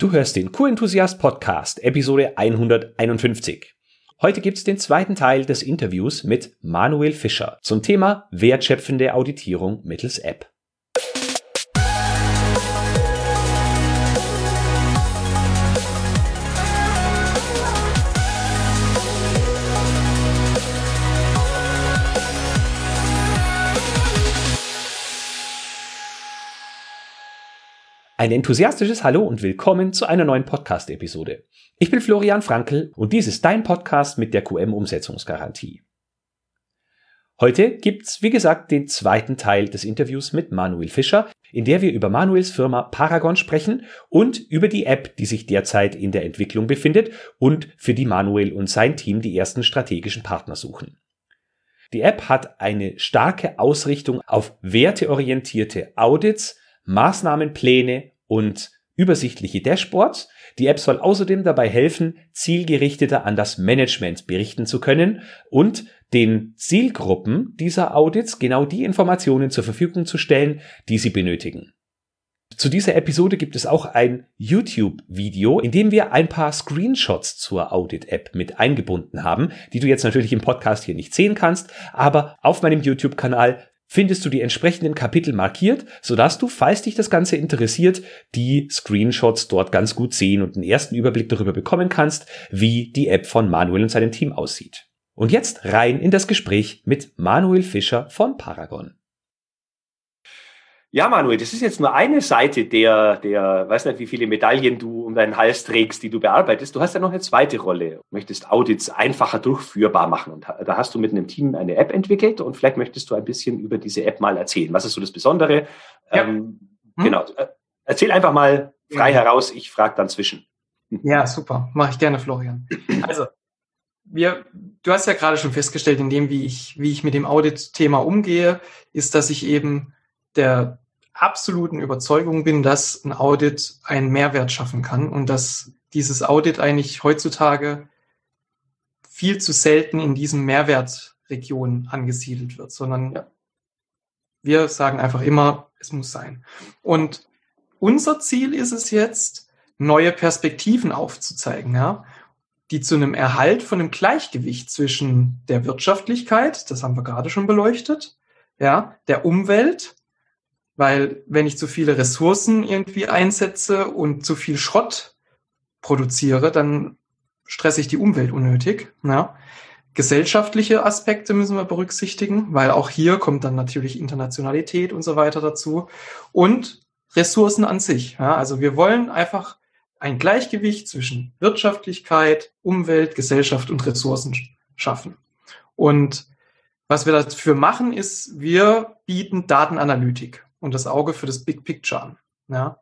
Du hörst den Q-Enthusiast Podcast, Episode 151. Heute gibt's den zweiten Teil des Interviews mit Manuel Fischer zum Thema wertschöpfende Auditierung mittels App. Ein enthusiastisches Hallo und willkommen zu einer neuen Podcast-Episode. Ich bin Florian Frankl und dies ist dein Podcast mit der QM-Umsetzungsgarantie. Heute gibt's, wie gesagt, den zweiten Teil des Interviews mit Manuel Fischer, in der wir über Manuels Firma Paragon sprechen und über die App, die sich derzeit in der Entwicklung befindet und für die Manuel und sein Team die ersten strategischen Partner suchen. Die App hat eine starke Ausrichtung auf werteorientierte Audits, Maßnahmenpläne und übersichtliche Dashboards. Die App soll außerdem dabei helfen, zielgerichteter an das Management berichten zu können und den Zielgruppen dieser Audits genau die Informationen zur Verfügung zu stellen, die sie benötigen. Zu dieser Episode gibt es auch ein YouTube-Video, in dem wir ein paar Screenshots zur Audit-App mit eingebunden haben, die du jetzt natürlich im Podcast hier nicht sehen kannst, aber auf meinem YouTube-Kanal findest du die entsprechenden Kapitel markiert, sodass du, falls dich das Ganze interessiert, die Screenshots dort ganz gut sehen und einen ersten Überblick darüber bekommen kannst, wie die App von Manuel und seinem Team aussieht. Und jetzt rein in das Gespräch mit Manuel Fischer von Paragon. Ja, Manuel, das ist jetzt nur eine Seite der, der, weiß nicht, wie viele Medaillen du um deinen Hals trägst, die du bearbeitest. Du hast ja noch eine zweite Rolle. Du möchtest Audits einfacher durchführbar machen. Und da hast du mit einem Team eine App entwickelt und vielleicht möchtest du ein bisschen über diese App mal erzählen. Was ist so das Besondere? Ja. Ähm, hm. Genau. Äh, erzähl einfach mal frei ja. heraus. Ich frage dann zwischen. Ja, super. Mache ich gerne, Florian. Also, wir, du hast ja gerade schon festgestellt, in dem, wie ich, wie ich mit dem Audit-Thema umgehe, ist, dass ich eben der absoluten Überzeugung bin, dass ein Audit einen Mehrwert schaffen kann und dass dieses Audit eigentlich heutzutage viel zu selten in diesen Mehrwertregionen angesiedelt wird, sondern ja. wir sagen einfach immer, es muss sein. Und unser Ziel ist es jetzt, neue Perspektiven aufzuzeigen, ja, die zu einem Erhalt von einem Gleichgewicht zwischen der Wirtschaftlichkeit, das haben wir gerade schon beleuchtet, ja, der Umwelt weil wenn ich zu viele Ressourcen irgendwie einsetze und zu viel Schrott produziere, dann stresse ich die Umwelt unnötig. Ja. Gesellschaftliche Aspekte müssen wir berücksichtigen, weil auch hier kommt dann natürlich Internationalität und so weiter dazu und Ressourcen an sich. Ja. Also wir wollen einfach ein Gleichgewicht zwischen Wirtschaftlichkeit, Umwelt, Gesellschaft und Ressourcen schaffen. Und was wir dafür machen, ist, wir bieten Datenanalytik und das Auge für das Big Picture an. Ja?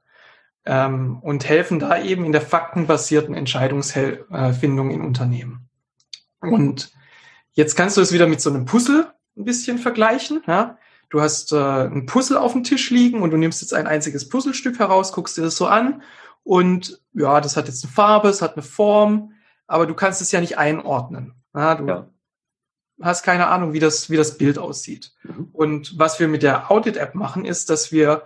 Ähm, und helfen da eben in der faktenbasierten Entscheidungsfindung in Unternehmen. Und jetzt kannst du es wieder mit so einem Puzzle ein bisschen vergleichen. Ja? Du hast äh, ein Puzzle auf dem Tisch liegen und du nimmst jetzt ein einziges Puzzlestück heraus, guckst dir das so an und ja, das hat jetzt eine Farbe, es hat eine Form, aber du kannst es ja nicht einordnen. Ja, du ja hast keine Ahnung, wie das, wie das Bild aussieht. Mhm. Und was wir mit der Audit-App machen, ist, dass wir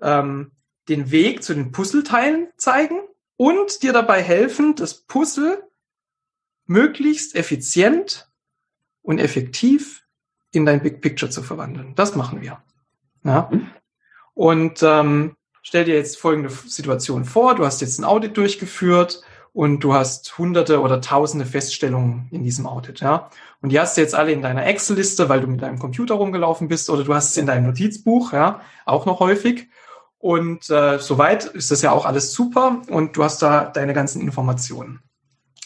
ähm, den Weg zu den Puzzleteilen zeigen und dir dabei helfen, das Puzzle möglichst effizient und effektiv in dein Big Picture zu verwandeln. Das machen wir. Ja? Mhm. Und ähm, stell dir jetzt folgende Situation vor. Du hast jetzt ein Audit durchgeführt und du hast hunderte oder tausende Feststellungen in diesem Audit, ja. Und die hast du jetzt alle in deiner Excel-Liste, weil du mit deinem Computer rumgelaufen bist oder du hast es in deinem Notizbuch, ja, auch noch häufig. Und äh, soweit ist das ja auch alles super und du hast da deine ganzen Informationen.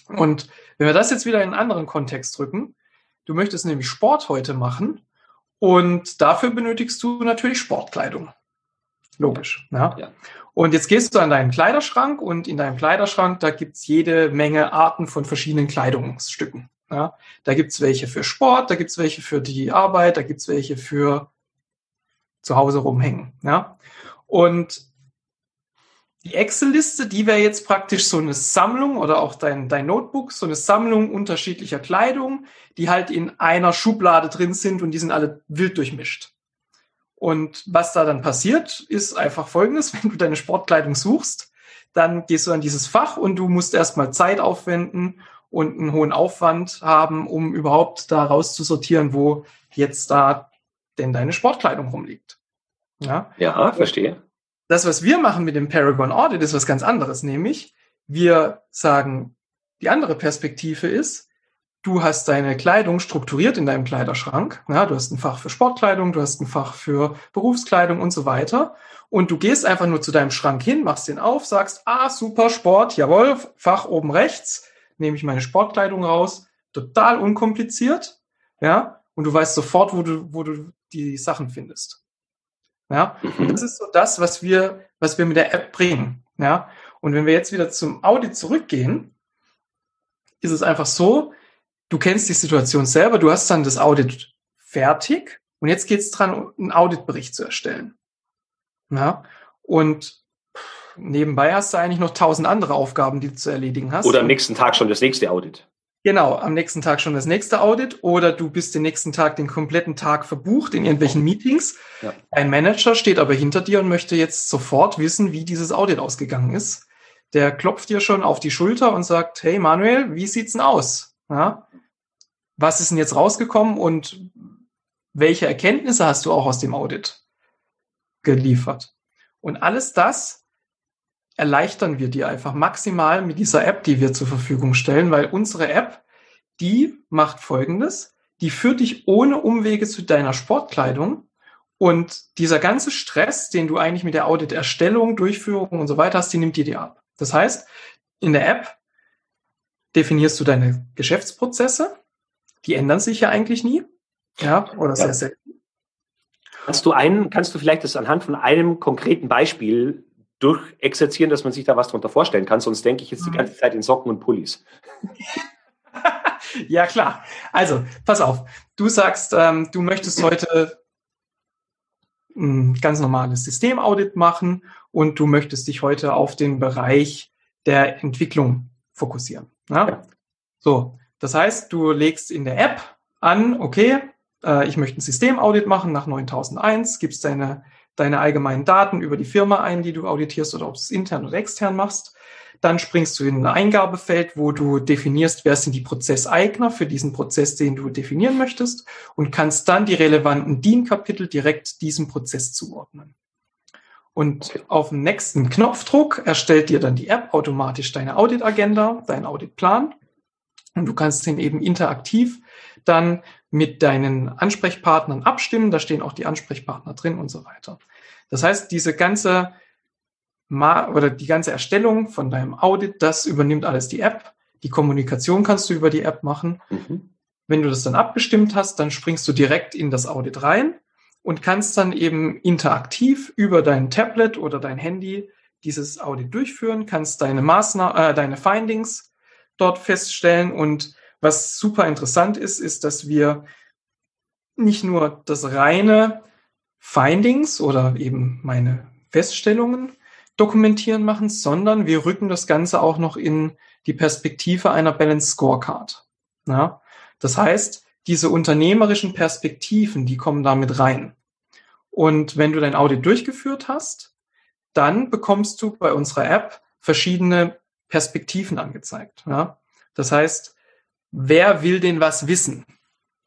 Und wenn wir das jetzt wieder in einen anderen Kontext drücken, du möchtest nämlich Sport heute machen und dafür benötigst du natürlich Sportkleidung. Logisch. Ja. ja. Und jetzt gehst du an deinen Kleiderschrank und in deinem Kleiderschrank, da gibt's jede Menge Arten von verschiedenen Kleidungsstücken. Ja. Da gibt's welche für Sport, da gibt's welche für die Arbeit, da gibt's welche für zu Hause rumhängen. Ja. Und die Excel-Liste, die wäre jetzt praktisch so eine Sammlung oder auch dein, dein Notebook, so eine Sammlung unterschiedlicher Kleidung, die halt in einer Schublade drin sind und die sind alle wild durchmischt. Und was da dann passiert, ist einfach folgendes, wenn du deine Sportkleidung suchst, dann gehst du an dieses Fach und du musst erstmal Zeit aufwenden und einen hohen Aufwand haben, um überhaupt da rauszusortieren, wo jetzt da denn deine Sportkleidung rumliegt. Ja, ja verstehe. Das, was wir machen mit dem Paragon Audit, ist was ganz anderes, nämlich wir sagen, die andere Perspektive ist, du hast deine Kleidung strukturiert in deinem Kleiderschrank. Ja, du hast ein Fach für Sportkleidung, du hast ein Fach für Berufskleidung und so weiter. Und du gehst einfach nur zu deinem Schrank hin, machst den auf, sagst, ah, super Sport, jawohl, Fach oben rechts, nehme ich meine Sportkleidung raus, total unkompliziert. Ja, und du weißt sofort, wo du, wo du die Sachen findest. Ja, und das ist so das, was wir, was wir mit der App bringen. Ja, und wenn wir jetzt wieder zum Audit zurückgehen, ist es einfach so, du kennst die Situation selber, du hast dann das Audit fertig und jetzt geht es dran, einen Auditbericht zu erstellen. Ja, und nebenbei hast du eigentlich noch tausend andere Aufgaben, die du zu erledigen hast. Oder am nächsten Tag schon das nächste Audit. Genau, am nächsten Tag schon das nächste Audit oder du bist den nächsten Tag den kompletten Tag verbucht in irgendwelchen Meetings. Ja. Ein Manager steht aber hinter dir und möchte jetzt sofort wissen, wie dieses Audit ausgegangen ist. Der klopft dir schon auf die Schulter und sagt, hey Manuel, wie sieht's denn aus? Ja? Was ist denn jetzt rausgekommen und welche Erkenntnisse hast du auch aus dem Audit geliefert? Und alles das erleichtern wir dir einfach maximal mit dieser App, die wir zur Verfügung stellen, weil unsere App, die macht Folgendes, die führt dich ohne Umwege zu deiner Sportkleidung und dieser ganze Stress, den du eigentlich mit der Auditerstellung, Durchführung und so weiter hast, die nimmt dir dir ab. Das heißt, in der App definierst du deine Geschäftsprozesse, die ändern sich ja eigentlich nie, ja, oder sehr selten. Kannst du einen, kannst du vielleicht das anhand von einem konkreten Beispiel durchexerzieren, dass man sich da was darunter vorstellen kann. Sonst denke ich jetzt die mhm. ganze Zeit in Socken und Pullis. ja, klar. Also, pass auf. Du sagst, ähm, du möchtest heute ein ganz normales Systemaudit machen und du möchtest dich heute auf den Bereich der Entwicklung fokussieren. Ja? ja. So, das heißt, du legst in der App an, okay, äh, ich möchte ein Systemaudit machen nach 9001, gibst deine deine allgemeinen Daten über die Firma ein, die du auditierst oder ob du es intern oder extern machst. Dann springst du in ein Eingabefeld, wo du definierst, wer sind die Prozesseigner für diesen Prozess, den du definieren möchtest und kannst dann die relevanten DIN-Kapitel direkt diesem Prozess zuordnen. Und auf dem nächsten Knopfdruck erstellt dir dann die App automatisch deine Audit-Agenda, deinen Auditplan. Und du kannst den eben interaktiv dann mit deinen Ansprechpartnern abstimmen. Da stehen auch die Ansprechpartner drin und so weiter. Das heißt, diese ganze Ma oder die ganze Erstellung von deinem Audit, das übernimmt alles die App. Die Kommunikation kannst du über die App machen. Mhm. Wenn du das dann abgestimmt hast, dann springst du direkt in das Audit rein und kannst dann eben interaktiv über dein Tablet oder dein Handy dieses Audit durchführen, kannst deine Maßnahmen, äh, deine Findings dort feststellen und was super interessant ist, ist, dass wir nicht nur das reine Findings oder eben meine Feststellungen dokumentieren machen, sondern wir rücken das Ganze auch noch in die Perspektive einer Balance Scorecard. Ja? Das heißt, diese unternehmerischen Perspektiven, die kommen damit rein. Und wenn du dein Audit durchgeführt hast, dann bekommst du bei unserer App verschiedene Perspektiven angezeigt. Ja? Das heißt, wer will denn was wissen?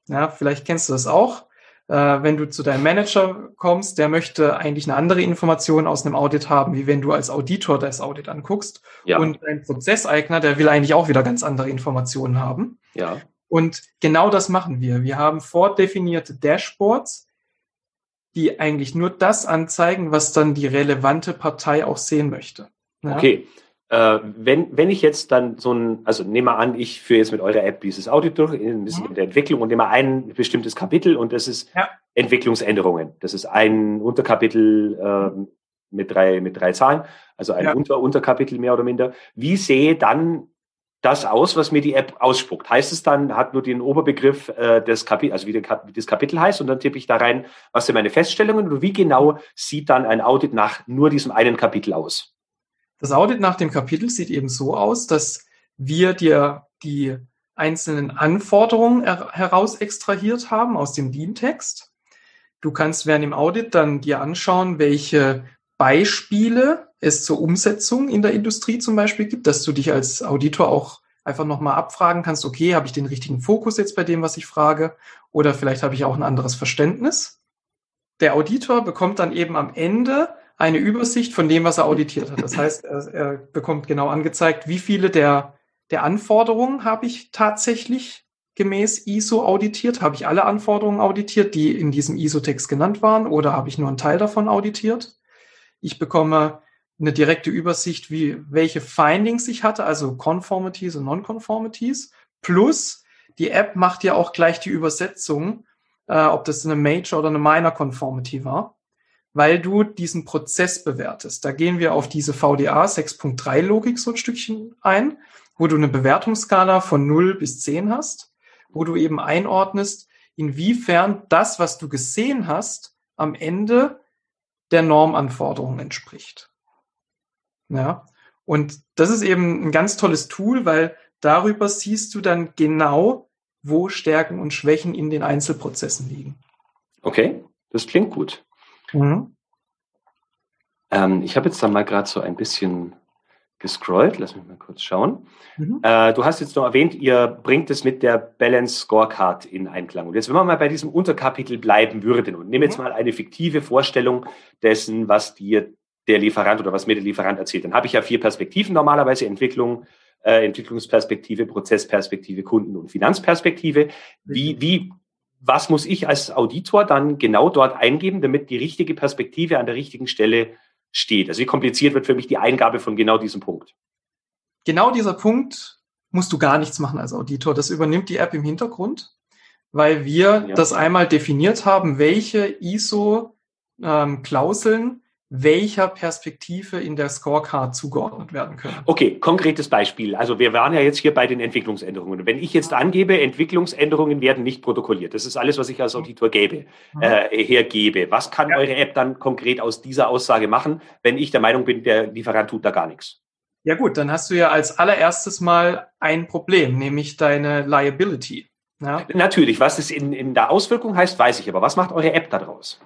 Ja, vielleicht kennst du das auch. Äh, wenn du zu deinem Manager kommst, der möchte eigentlich eine andere Information aus einem Audit haben, wie wenn du als Auditor das Audit anguckst. Ja. Und dein Prozesseigner, der will eigentlich auch wieder ganz andere Informationen haben. Ja. Und genau das machen wir. Wir haben vordefinierte Dashboards, die eigentlich nur das anzeigen, was dann die relevante Partei auch sehen möchte. Ja? Okay. Äh, wenn, wenn ich jetzt dann so ein, also nehme mal an, ich führe jetzt mit eurer App dieses Audit durch, ein bisschen mhm. in der Entwicklung und nehme ein bestimmtes Kapitel und das ist ja. Entwicklungsänderungen. Das ist ein Unterkapitel äh, mit drei, mit drei Zahlen, also ein ja. Unter Unterkapitel mehr oder minder. Wie sehe dann das aus, was mir die App ausspuckt? Heißt es dann, hat nur den Oberbegriff äh, des Kapitel, also wie, der, wie das Kapitel heißt, und dann tippe ich da rein, was sind meine Feststellungen oder wie genau sieht dann ein Audit nach nur diesem einen Kapitel aus? Das Audit nach dem Kapitel sieht eben so aus, dass wir dir die einzelnen Anforderungen heraus extrahiert haben aus dem DIN-Text. Du kannst während dem Audit dann dir anschauen, welche Beispiele es zur Umsetzung in der Industrie zum Beispiel gibt, dass du dich als Auditor auch einfach nochmal abfragen kannst, okay, habe ich den richtigen Fokus jetzt bei dem, was ich frage? Oder vielleicht habe ich auch ein anderes Verständnis. Der Auditor bekommt dann eben am Ende eine Übersicht von dem, was er auditiert hat. Das heißt, er, er bekommt genau angezeigt, wie viele der, der Anforderungen habe ich tatsächlich gemäß ISO auditiert? Habe ich alle Anforderungen auditiert, die in diesem ISO-Text genannt waren, oder habe ich nur einen Teil davon auditiert? Ich bekomme eine direkte Übersicht, wie, welche Findings ich hatte, also Conformities und Non-Conformities. Plus, die App macht ja auch gleich die Übersetzung, äh, ob das eine Major oder eine Minor Conformity war, weil du diesen Prozess bewertest. Da gehen wir auf diese VDA 6.3 Logik so ein Stückchen ein, wo du eine Bewertungsskala von 0 bis 10 hast, wo du eben einordnest, inwiefern das, was du gesehen hast, am Ende der Normanforderungen entspricht. Ja. Und das ist eben ein ganz tolles Tool, weil darüber siehst du dann genau, wo Stärken und Schwächen in den Einzelprozessen liegen. Okay, das klingt gut. Mhm. Ähm, ich habe jetzt da mal gerade so ein bisschen gescrollt. Lass mich mal kurz schauen. Mhm. Äh, du hast jetzt noch erwähnt, ihr bringt es mit der Balance Scorecard in Einklang. Und jetzt, wenn wir mal bei diesem Unterkapitel bleiben würden und nehmen jetzt mhm. mal eine fiktive Vorstellung dessen, was dir der Lieferant oder was mir der Lieferant erzählt. Dann habe ich ja vier Perspektiven normalerweise, Entwicklung, äh, Entwicklungsperspektive, Prozessperspektive, Kunden- und Finanzperspektive. Wie, wie, was muss ich als Auditor dann genau dort eingeben, damit die richtige Perspektive an der richtigen Stelle steht? Also wie kompliziert wird für mich die Eingabe von genau diesem Punkt? Genau dieser Punkt musst du gar nichts machen als Auditor. Das übernimmt die App im Hintergrund, weil wir ja. das einmal definiert haben, welche ISO-Klauseln ähm, welcher Perspektive in der Scorecard zugeordnet werden können. Okay, konkretes Beispiel. Also wir waren ja jetzt hier bei den Entwicklungsänderungen. Wenn ich jetzt angebe, Entwicklungsänderungen werden nicht protokolliert, das ist alles, was ich als Auditor gebe, mhm. äh, hergebe. Was kann ja. eure App dann konkret aus dieser Aussage machen, wenn ich der Meinung bin, der Lieferant tut da gar nichts? Ja gut, dann hast du ja als allererstes mal ein Problem, nämlich deine Liability. Ja? Natürlich, was es in, in der Auswirkung heißt, weiß ich, aber was macht eure App daraus?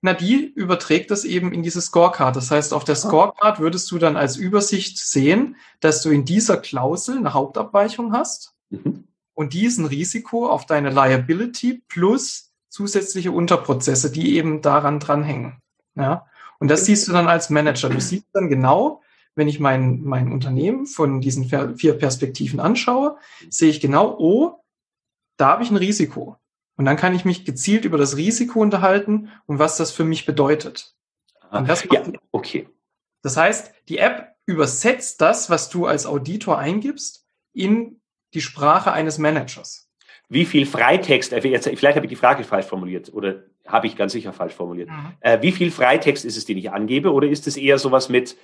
Na, die überträgt das eben in diese Scorecard. Das heißt, auf der ah. Scorecard würdest du dann als Übersicht sehen, dass du in dieser Klausel eine Hauptabweichung hast mhm. und diesen Risiko auf deine Liability plus zusätzliche Unterprozesse, die eben daran dranhängen. Ja? Und das siehst du dann als Manager. Du siehst dann genau, wenn ich mein, mein Unternehmen von diesen vier Perspektiven anschaue, sehe ich genau, oh, da habe ich ein Risiko. Und dann kann ich mich gezielt über das Risiko unterhalten und was das für mich bedeutet. Und das ja, okay. Das heißt, die App übersetzt das, was du als Auditor eingibst, in die Sprache eines Managers. Wie viel Freitext, äh, vielleicht habe ich die Frage falsch formuliert oder habe ich ganz sicher falsch formuliert. Mhm. Äh, wie viel Freitext ist es, den ich angebe oder ist es eher sowas mit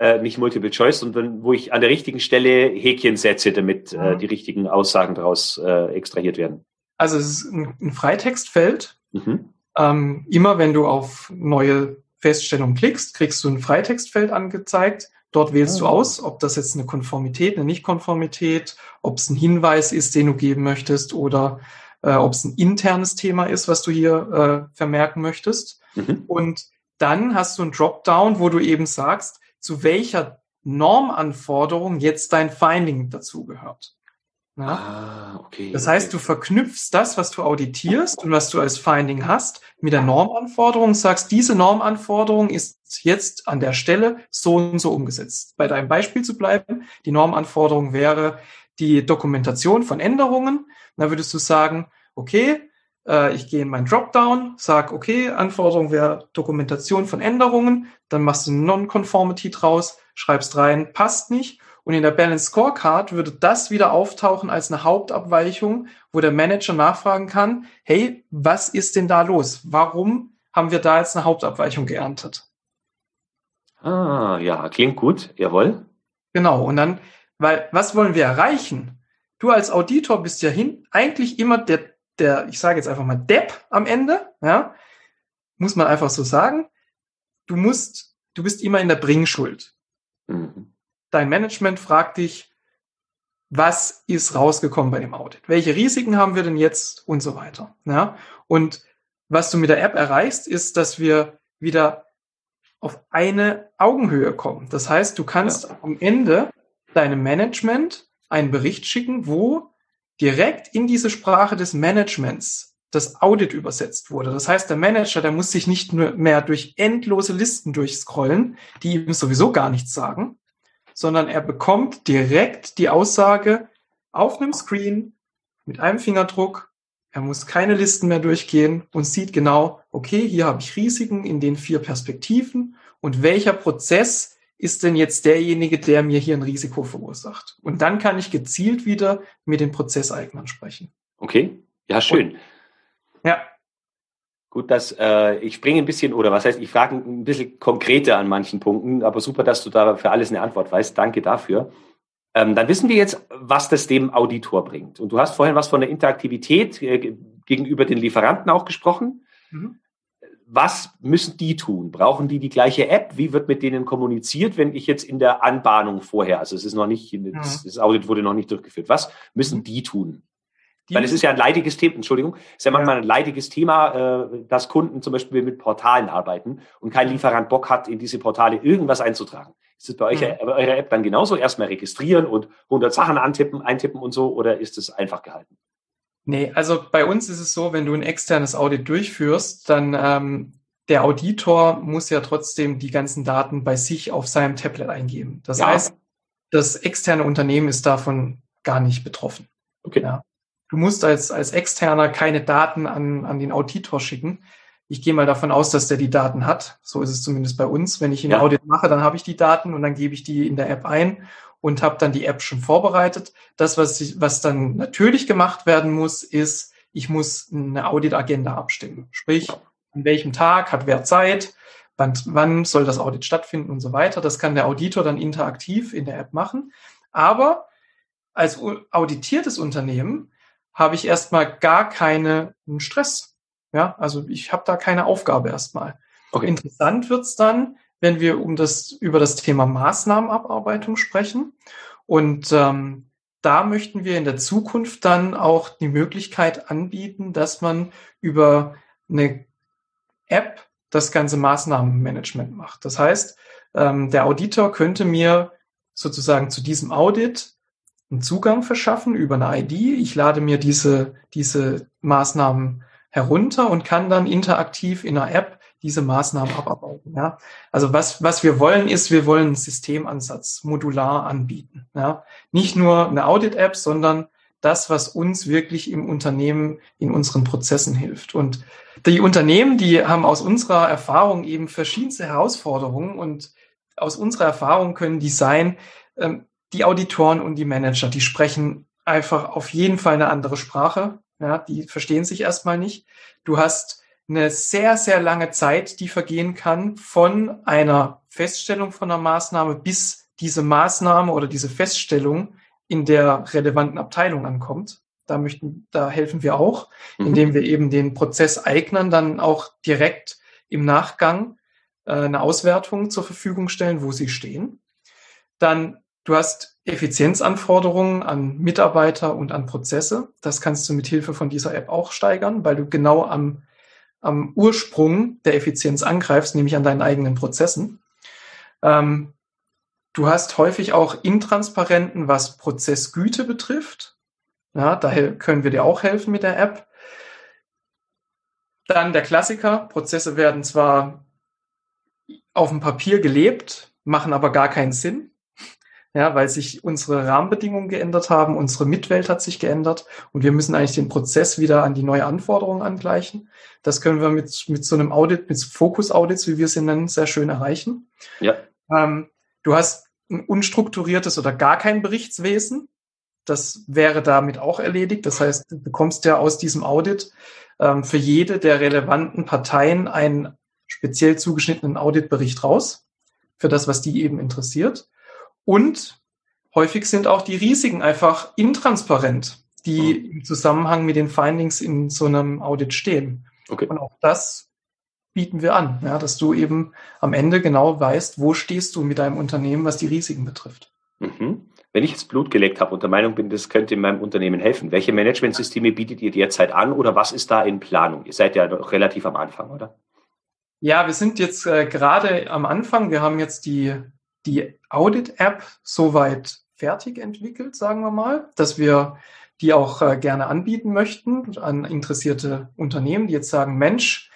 äh, nicht Multiple Choice, sondern wo ich an der richtigen Stelle Häkchen setze, damit mhm. äh, die richtigen Aussagen daraus extrahiert werden? Also es ist ein, ein Freitextfeld. Mhm. Ähm, immer wenn du auf neue Feststellungen klickst, kriegst du ein Freitextfeld angezeigt. Dort wählst oh. du ah. aus, ob das jetzt eine Konformität, eine Nichtkonformität, ob es ein Hinweis ist, den du geben möchtest oder äh, ob es ein internes Thema ist, was du hier äh, vermerken möchtest. Mhm. Und dann hast du ein Dropdown, wo du eben sagst, zu welcher Normanforderung jetzt dein Finding dazugehört. Ja? Ah, okay. Das heißt, du verknüpfst das, was du auditierst und was du als Finding hast, mit der Normanforderung, sagst, diese Normanforderung ist jetzt an der Stelle so und so umgesetzt. Bei deinem Beispiel zu bleiben, die Normanforderung wäre die Dokumentation von Änderungen. Da würdest du sagen, okay, äh, ich gehe in mein Dropdown, sag, okay, Anforderung wäre Dokumentation von Änderungen, dann machst du eine Non-Conformity draus, schreibst rein, passt nicht und in der Balance Scorecard würde das wieder auftauchen als eine Hauptabweichung, wo der Manager nachfragen kann, hey, was ist denn da los? Warum haben wir da jetzt eine Hauptabweichung geerntet? Ah, ja, klingt gut, jawohl. Genau, und dann, weil, was wollen wir erreichen? Du als Auditor bist ja hin, eigentlich immer der, der, ich sage jetzt einfach mal Depp am Ende, ja, muss man einfach so sagen. Du musst, du bist immer in der Bringschuld. Mhm dein Management fragt dich, was ist rausgekommen bei dem Audit? Welche Risiken haben wir denn jetzt und so weiter? Ja? Und was du mit der App erreichst, ist, dass wir wieder auf eine Augenhöhe kommen. Das heißt, du kannst ja. am Ende deinem Management einen Bericht schicken, wo direkt in diese Sprache des Managements das Audit übersetzt wurde. Das heißt, der Manager, der muss sich nicht mehr durch endlose Listen durchscrollen, die ihm sowieso gar nichts sagen, sondern er bekommt direkt die Aussage auf einem Screen mit einem Fingerdruck. Er muss keine Listen mehr durchgehen und sieht genau, okay, hier habe ich Risiken in den vier Perspektiven und welcher Prozess ist denn jetzt derjenige, der mir hier ein Risiko verursacht? Und dann kann ich gezielt wieder mit den Prozesseignern sprechen. Okay, ja, schön. Und, ja. Gut, dass äh, ich springe ein bisschen, oder was heißt, ich frage ein bisschen konkreter an manchen Punkten, aber super, dass du da für alles eine Antwort weißt. Danke dafür. Ähm, dann wissen wir jetzt, was das dem Auditor bringt. Und du hast vorhin was von der Interaktivität äh, gegenüber den Lieferanten auch gesprochen. Mhm was müssen die tun? Brauchen die die gleiche App? Wie wird mit denen kommuniziert, wenn ich jetzt in der Anbahnung vorher, also es ist noch nicht, das, das Audit wurde noch nicht durchgeführt. Was müssen die tun? Die Weil es ist ja ein leidiges Thema, Entschuldigung, es ist ja manchmal ein leidiges Thema, äh, dass Kunden zum Beispiel mit Portalen arbeiten und kein Lieferant Bock hat, in diese Portale irgendwas einzutragen. Ist es bei euch, mhm. eurer App dann genauso? Erstmal registrieren und 100 Sachen antippen, eintippen und so, oder ist es einfach gehalten? Nee, also bei uns ist es so, wenn du ein externes Audit durchführst, dann ähm, der Auditor muss ja trotzdem die ganzen Daten bei sich auf seinem Tablet eingeben. Das ja. heißt, das externe Unternehmen ist davon gar nicht betroffen. Okay. Ja. Du musst als, als Externer keine Daten an, an den Auditor schicken. Ich gehe mal davon aus, dass der die Daten hat. So ist es zumindest bei uns. Wenn ich ein ja. Audit mache, dann habe ich die Daten und dann gebe ich die in der App ein und habe dann die App schon vorbereitet. Das, was, ich, was dann natürlich gemacht werden muss, ist, ich muss eine Audit-Agenda abstimmen. Sprich, an welchem Tag hat wer Zeit, wann, wann soll das Audit stattfinden und so weiter. Das kann der Auditor dann interaktiv in der App machen. Aber als auditiertes Unternehmen habe ich erstmal gar keinen Stress. Ja, also ich habe da keine Aufgabe erstmal. Okay. Interessant wird's dann, wenn wir um das, über das Thema Maßnahmenabarbeitung sprechen. Und ähm, da möchten wir in der Zukunft dann auch die Möglichkeit anbieten, dass man über eine App das ganze Maßnahmenmanagement macht. Das heißt, ähm, der Auditor könnte mir sozusagen zu diesem Audit einen Zugang verschaffen über eine ID. Ich lade mir diese, diese Maßnahmen herunter und kann dann interaktiv in einer App diese Maßnahmen abarbeiten. Ja? Also was, was wir wollen, ist, wir wollen einen Systemansatz modular anbieten. Ja? Nicht nur eine Audit-App, sondern das, was uns wirklich im Unternehmen in unseren Prozessen hilft. Und die Unternehmen, die haben aus unserer Erfahrung eben verschiedenste Herausforderungen und aus unserer Erfahrung können die sein, ähm, die Auditoren und die Manager, die sprechen einfach auf jeden Fall eine andere Sprache. Ja, die verstehen sich erstmal nicht. Du hast eine sehr, sehr lange Zeit, die vergehen kann von einer Feststellung von einer Maßnahme bis diese Maßnahme oder diese Feststellung in der relevanten Abteilung ankommt. Da möchten, da helfen wir auch, mhm. indem wir eben den Prozesseignern dann auch direkt im Nachgang äh, eine Auswertung zur Verfügung stellen, wo sie stehen. Dann, du hast Effizienzanforderungen an Mitarbeiter und an Prozesse. Das kannst du mit Hilfe von dieser App auch steigern, weil du genau am am Ursprung der Effizienz angreifst, nämlich an deinen eigenen Prozessen. Ähm, du hast häufig auch Intransparenten, was Prozessgüte betrifft. Ja, daher können wir dir auch helfen mit der App. Dann der Klassiker. Prozesse werden zwar auf dem Papier gelebt, machen aber gar keinen Sinn ja, weil sich unsere Rahmenbedingungen geändert haben, unsere Mitwelt hat sich geändert und wir müssen eigentlich den Prozess wieder an die neue Anforderungen angleichen. Das können wir mit, mit so einem Audit, mit Fokus-Audits, wie wir sie nennen, sehr schön erreichen. Ja. Ähm, du hast ein unstrukturiertes oder gar kein Berichtswesen. Das wäre damit auch erledigt. Das heißt, du bekommst ja aus diesem Audit ähm, für jede der relevanten Parteien einen speziell zugeschnittenen Auditbericht raus, für das, was die eben interessiert. Und häufig sind auch die Risiken einfach intransparent, die mhm. im Zusammenhang mit den Findings in so einem Audit stehen. Okay. Und auch das bieten wir an, ja, dass du eben am Ende genau weißt, wo stehst du mit deinem Unternehmen, was die Risiken betrifft. Mhm. Wenn ich jetzt Blut geleckt habe und der Meinung bin, das könnte in meinem Unternehmen helfen, welche Managementsysteme bietet ihr derzeit an oder was ist da in Planung? Ihr seid ja noch relativ am Anfang, oder? Ja, wir sind jetzt äh, gerade am Anfang. Wir haben jetzt die, die Audit-App soweit fertig entwickelt, sagen wir mal, dass wir die auch äh, gerne anbieten möchten an interessierte Unternehmen, die jetzt sagen, Mensch,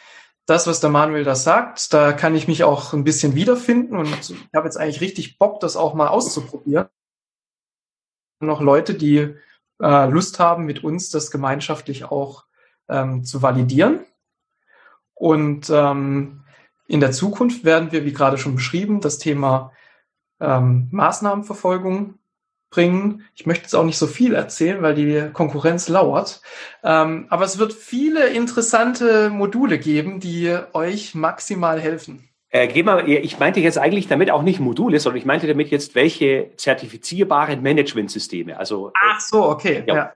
das, was der Manuel da sagt, da kann ich mich auch ein bisschen wiederfinden und ich habe jetzt eigentlich richtig Bock, das auch mal auszuprobieren. Noch Leute, die äh, Lust haben, mit uns das gemeinschaftlich auch ähm, zu validieren. Und ähm, in der Zukunft werden wir, wie gerade schon beschrieben, das Thema ähm, Maßnahmenverfolgung bringen. Ich möchte jetzt auch nicht so viel erzählen, weil die Konkurrenz lauert. Ähm, aber es wird viele interessante Module geben, die euch maximal helfen. Äh, geh mal, ich meinte jetzt eigentlich damit auch nicht Module, sondern ich meinte damit jetzt welche zertifizierbaren Managementsysteme. Also, äh, Ach so, okay. Ja. ja.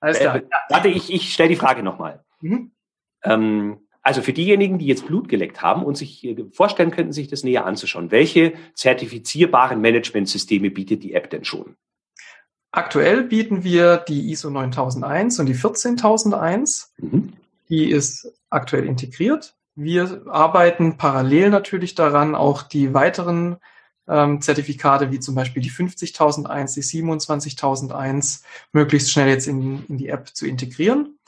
Alles klar. Äh, warte, ich, ich stelle die Frage nochmal. Mhm. Ähm, also für diejenigen, die jetzt Blut geleckt haben und sich äh, vorstellen könnten, sich das näher anzuschauen, welche zertifizierbaren Managementsysteme bietet die App denn schon? Aktuell bieten wir die ISO 9001 und die 14001. Mhm. Die ist aktuell integriert. Wir arbeiten parallel natürlich daran, auch die weiteren ähm, Zertifikate wie zum Beispiel die 50.001, die 27.001 möglichst schnell jetzt in, in die App zu integrieren.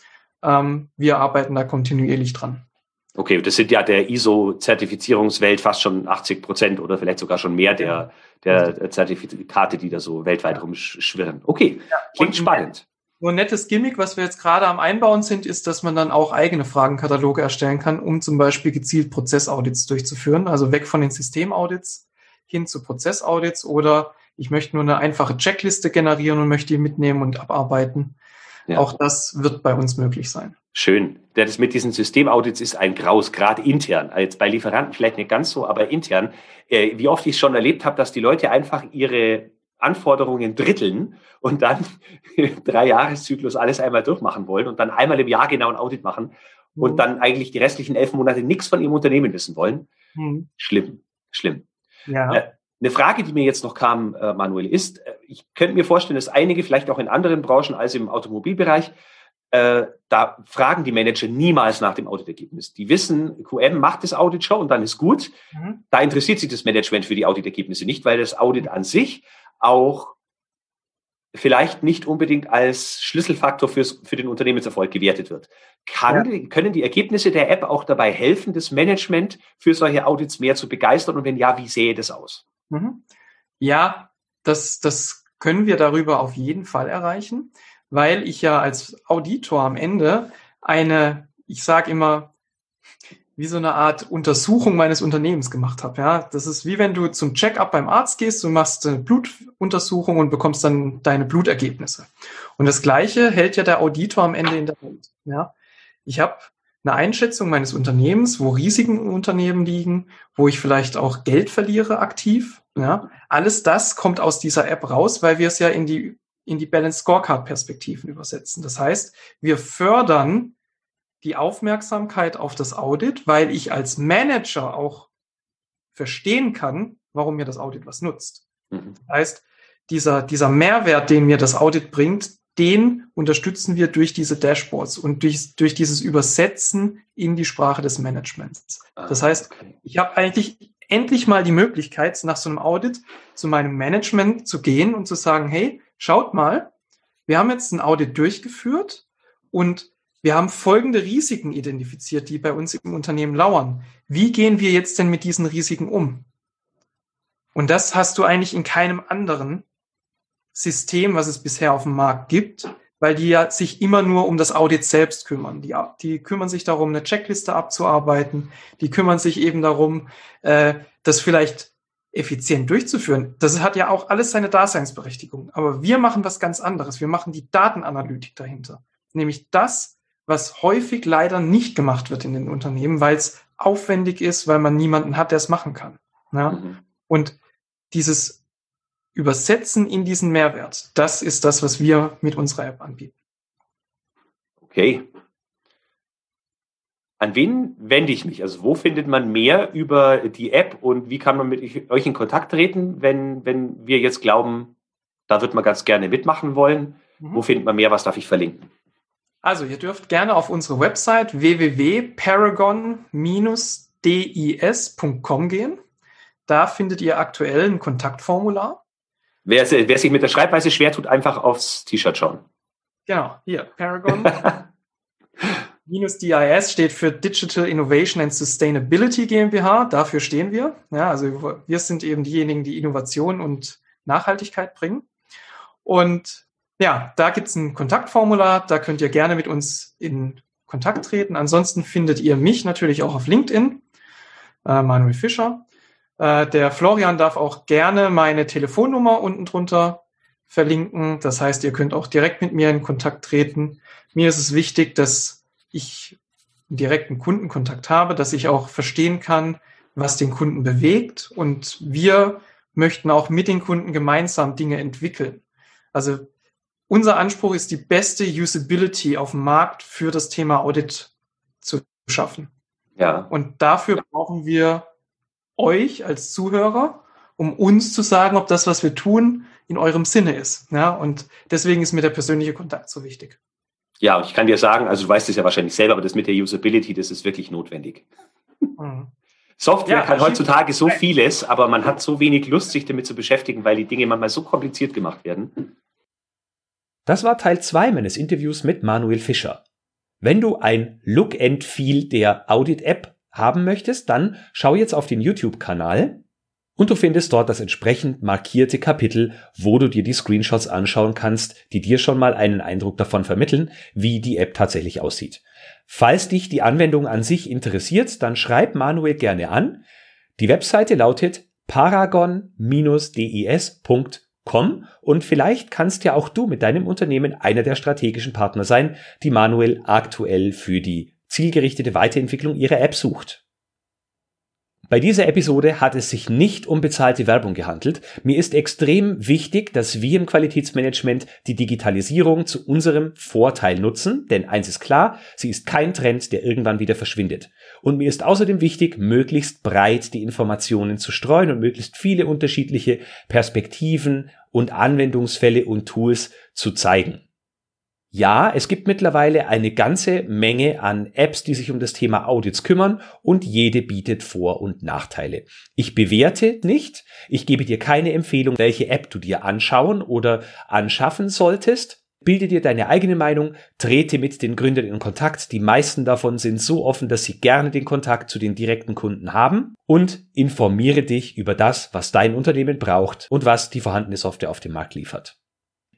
Ähm, wir arbeiten da kontinuierlich dran. Okay, das sind ja der ISO-Zertifizierungswelt fast schon 80 Prozent oder vielleicht sogar schon mehr der, der Zertifikate, die da so weltweit rumschwirren. Okay, ja, klingt spannend. Nur ein nettes Gimmick, was wir jetzt gerade am Einbauen sind, ist, dass man dann auch eigene Fragenkataloge erstellen kann, um zum Beispiel gezielt Prozessaudits durchzuführen. Also weg von den Systemaudits hin zu Prozessaudits oder ich möchte nur eine einfache Checkliste generieren und möchte die mitnehmen und abarbeiten. Ja. Auch das wird bei uns möglich sein. Schön. Das mit diesen Systemaudits ist ein Graus, gerade intern. Jetzt bei Lieferanten vielleicht nicht ganz so, aber intern. Äh, wie oft ich schon erlebt habe, dass die Leute einfach ihre Anforderungen dritteln und dann drei Jahreszyklus alles einmal durchmachen wollen und dann einmal im Jahr genau ein Audit machen mhm. und dann eigentlich die restlichen elf Monate nichts von ihrem Unternehmen wissen wollen. Mhm. Schlimm, schlimm. Ja. Äh, eine Frage, die mir jetzt noch kam, äh, Manuel, ist, ich könnte mir vorstellen, dass einige vielleicht auch in anderen Branchen als im Automobilbereich, äh, da fragen die Manager niemals nach dem Auditergebnis. Die wissen, QM macht das Audit schon und dann ist gut. Mhm. Da interessiert sich das Management für die Auditergebnisse nicht, weil das Audit an sich auch vielleicht nicht unbedingt als Schlüsselfaktor fürs, für den Unternehmenserfolg gewertet wird. Kann, ja. Können die Ergebnisse der App auch dabei helfen, das Management für solche Audits mehr zu begeistern? Und wenn ja, wie sähe das aus? Mhm. Ja, das, das können wir darüber auf jeden Fall erreichen, weil ich ja als Auditor am Ende eine, ich sage immer, wie so eine Art Untersuchung meines Unternehmens gemacht habe. Ja, das ist wie wenn du zum Check-up beim Arzt gehst, du machst eine Blutuntersuchung und bekommst dann deine Blutergebnisse. Und das Gleiche hält ja der Auditor am Ende in der Hand. Ja, ich habe eine Einschätzung meines Unternehmens, wo Risiken im Unternehmen liegen, wo ich vielleicht auch Geld verliere aktiv. Ja, alles das kommt aus dieser App raus, weil wir es ja in die, in die Balance Scorecard Perspektiven übersetzen. Das heißt, wir fördern die Aufmerksamkeit auf das Audit, weil ich als Manager auch verstehen kann, warum mir das Audit was nutzt. Mhm. Das heißt, dieser, dieser Mehrwert, den mir das Audit bringt, den unterstützen wir durch diese Dashboards und durch, durch dieses Übersetzen in die Sprache des Managements. Ah, das heißt, ich habe eigentlich endlich mal die Möglichkeit, nach so einem Audit zu meinem Management zu gehen und zu sagen, hey, schaut mal, wir haben jetzt ein Audit durchgeführt und wir haben folgende Risiken identifiziert, die bei uns im Unternehmen lauern. Wie gehen wir jetzt denn mit diesen Risiken um? Und das hast du eigentlich in keinem anderen System, was es bisher auf dem Markt gibt, weil die ja sich immer nur um das Audit selbst kümmern. Die, die kümmern sich darum, eine Checkliste abzuarbeiten. Die kümmern sich eben darum, äh, das vielleicht effizient durchzuführen. Das hat ja auch alles seine Daseinsberechtigung. Aber wir machen was ganz anderes. Wir machen die Datenanalytik dahinter. Nämlich das, was häufig leider nicht gemacht wird in den Unternehmen, weil es aufwendig ist, weil man niemanden hat, der es machen kann. Ja? Mhm. Und dieses übersetzen in diesen Mehrwert. Das ist das, was wir mit unserer App anbieten. Okay. An wen wende ich mich? Also wo findet man mehr über die App und wie kann man mit euch in Kontakt treten, wenn, wenn wir jetzt glauben, da wird man ganz gerne mitmachen wollen? Mhm. Wo findet man mehr? Was darf ich verlinken? Also ihr dürft gerne auf unsere Website www.paragon- dis.com gehen. Da findet ihr aktuell ein Kontaktformular. Wer, wer sich mit der Schreibweise schwer tut, einfach aufs T-Shirt schauen. Genau, hier, Paragon. Minus DIS steht für Digital Innovation and Sustainability GmbH. Dafür stehen wir. Ja, also wir sind eben diejenigen, die Innovation und Nachhaltigkeit bringen. Und ja, da gibt es ein Kontaktformular. Da könnt ihr gerne mit uns in Kontakt treten. Ansonsten findet ihr mich natürlich auch auf LinkedIn, äh, Manuel Fischer. Äh, der Florian darf auch gerne meine Telefonnummer unten drunter verlinken. Das heißt, ihr könnt auch direkt mit mir in Kontakt treten. Mir ist es wichtig, dass ich direkten Kundenkontakt habe, dass ich auch verstehen kann, was den Kunden bewegt. Und wir möchten auch mit den Kunden gemeinsam Dinge entwickeln. Also unser Anspruch ist, die beste Usability auf dem Markt für das Thema Audit zu schaffen. Ja. Und dafür brauchen wir euch als Zuhörer, um uns zu sagen, ob das, was wir tun, in eurem Sinne ist. Ja, und deswegen ist mir der persönliche Kontakt so wichtig. Ja, ich kann dir sagen, also du weißt es ja wahrscheinlich selber, aber das mit der Usability, das ist wirklich notwendig. Mhm. Software ja, kann heutzutage so vieles, aber man hat so wenig Lust, sich damit zu beschäftigen, weil die Dinge manchmal so kompliziert gemacht werden. Das war Teil 2 meines Interviews mit Manuel Fischer. Wenn du ein Look and Feel der Audit App haben möchtest, dann schau jetzt auf den YouTube-Kanal und du findest dort das entsprechend markierte Kapitel, wo du dir die Screenshots anschauen kannst, die dir schon mal einen Eindruck davon vermitteln, wie die App tatsächlich aussieht. Falls dich die Anwendung an sich interessiert, dann schreib Manuel gerne an. Die Webseite lautet paragon-dis.com und vielleicht kannst ja auch du mit deinem Unternehmen einer der strategischen Partner sein, die Manuel aktuell für die zielgerichtete Weiterentwicklung ihrer App sucht. Bei dieser Episode hat es sich nicht um bezahlte Werbung gehandelt. Mir ist extrem wichtig, dass wir im Qualitätsmanagement die Digitalisierung zu unserem Vorteil nutzen, denn eins ist klar, sie ist kein Trend, der irgendwann wieder verschwindet. Und mir ist außerdem wichtig, möglichst breit die Informationen zu streuen und möglichst viele unterschiedliche Perspektiven und Anwendungsfälle und Tools zu zeigen. Ja, es gibt mittlerweile eine ganze Menge an Apps, die sich um das Thema Audits kümmern und jede bietet Vor- und Nachteile. Ich bewerte nicht, ich gebe dir keine Empfehlung, welche App du dir anschauen oder anschaffen solltest. Bilde dir deine eigene Meinung, trete mit den Gründern in Kontakt. Die meisten davon sind so offen, dass sie gerne den Kontakt zu den direkten Kunden haben und informiere dich über das, was dein Unternehmen braucht und was die vorhandene Software auf dem Markt liefert.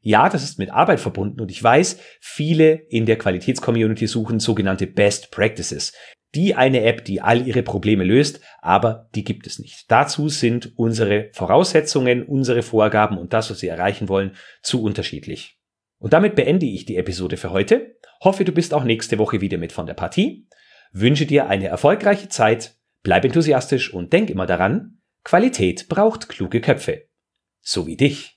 Ja, das ist mit Arbeit verbunden und ich weiß, viele in der Qualitätscommunity suchen sogenannte Best Practices. Die eine App, die all ihre Probleme löst, aber die gibt es nicht. Dazu sind unsere Voraussetzungen, unsere Vorgaben und das, was Sie erreichen wollen, zu unterschiedlich. Und damit beende ich die Episode für heute. Hoffe, du bist auch nächste Woche wieder mit von der Partie. Wünsche dir eine erfolgreiche Zeit, bleib enthusiastisch und denk immer daran, Qualität braucht kluge Köpfe. So wie dich.